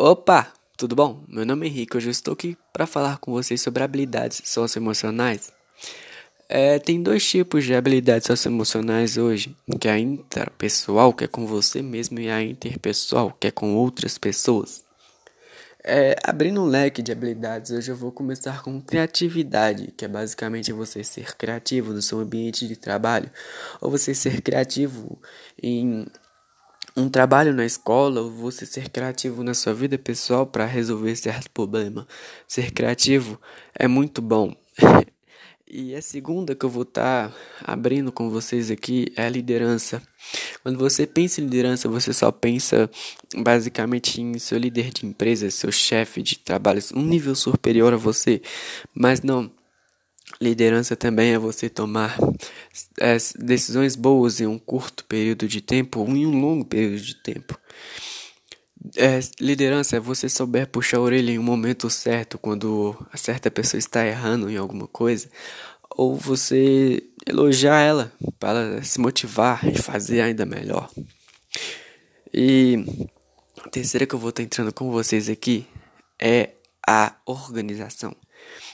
Opa, tudo bom? Meu nome é Henrique, hoje eu estou aqui para falar com vocês sobre habilidades socioemocionais. É, tem dois tipos de habilidades socioemocionais hoje, que é a interpessoal, que é com você mesmo, e a interpessoal, que é com outras pessoas. É, abrindo um leque de habilidades, hoje eu vou começar com criatividade, que é basicamente você ser criativo no seu ambiente de trabalho, ou você ser criativo em um trabalho na escola, ou você ser criativo na sua vida pessoal para resolver certo problema. Ser criativo é muito bom. e a segunda que eu vou estar tá abrindo com vocês aqui é a liderança. Quando você pensa em liderança, você só pensa basicamente em seu líder de empresa, seu chefe de trabalho, um nível superior a você. Mas não. Liderança também é você tomar é, decisões boas em um curto período de tempo ou em um longo período de tempo. É, liderança é você souber puxar a orelha em um momento certo, quando a certa pessoa está errando em alguma coisa, ou você elogiar ela para se motivar e fazer ainda melhor. E a terceira que eu vou estar entrando com vocês aqui é a organização.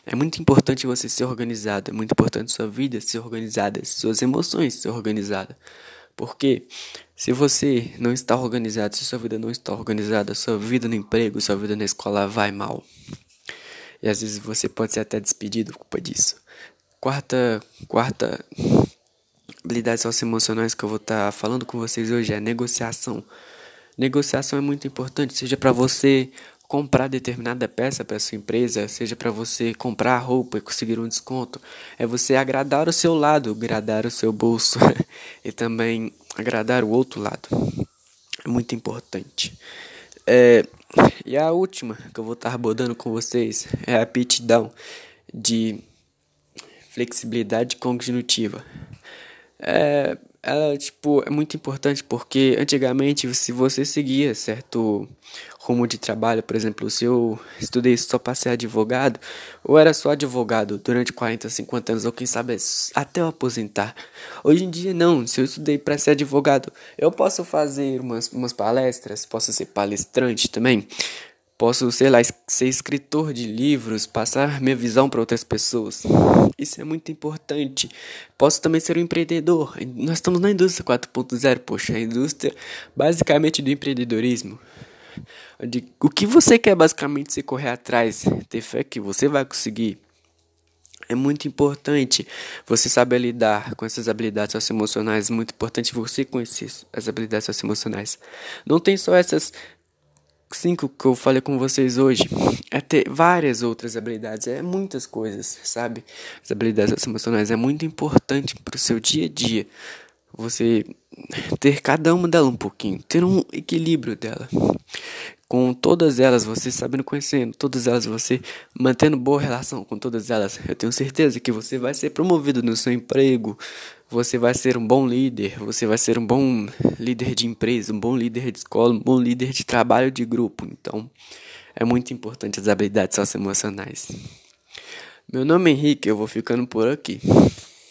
É muito importante você ser organizado, é muito importante sua vida ser organizada, suas emoções ser organizada. Porque se você não está organizado, se sua vida não está organizada, sua vida no emprego, sua vida na escola vai mal. E às vezes você pode ser até despedido por culpa disso. Quarta, quarta habilidade socioemocionais que eu vou estar falando com vocês hoje é negociação. Negociação é muito importante, seja para você comprar determinada peça para sua empresa, seja para você comprar roupa e conseguir um desconto, é você agradar o seu lado, agradar o seu bolso e também agradar o outro lado. É muito importante. É, e a última que eu vou estar abordando com vocês é a aptidão de flexibilidade cognitiva. É, ela tipo é muito importante porque antigamente se você seguia certo rumo de trabalho, por exemplo, se eu estudei só para ser advogado, ou era só advogado durante 40, 50 anos, ou quem sabe até eu aposentar. Hoje em dia não, se eu estudei para ser advogado, eu posso fazer umas, umas palestras, posso ser palestrante também, Posso, sei lá, ser escritor de livros, passar minha visão para outras pessoas. Isso é muito importante. Posso também ser um empreendedor. Nós estamos na indústria 4.0, poxa, a indústria basicamente do empreendedorismo. De, o que você quer basicamente se correr atrás, ter fé que você vai conseguir. É muito importante você saber lidar com essas habilidades socioemocionais. É muito importante você conhecer as habilidades socioemocionais. Não tem só essas cinco que eu falei com vocês hoje é ter várias outras habilidades, é muitas coisas, sabe? As habilidades emocionais é muito importante para o seu dia a dia. Você ter cada uma delas um pouquinho, ter um equilíbrio dela. Com todas elas, você sabendo conhecendo, todas elas você mantendo boa relação com todas elas, eu tenho certeza que você vai ser promovido no seu emprego, você vai ser um bom líder, você vai ser um bom líder de empresa, um bom líder de escola, um bom líder de trabalho de grupo. Então, é muito importante as habilidades socioemocionais. Meu nome é Henrique, eu vou ficando por aqui.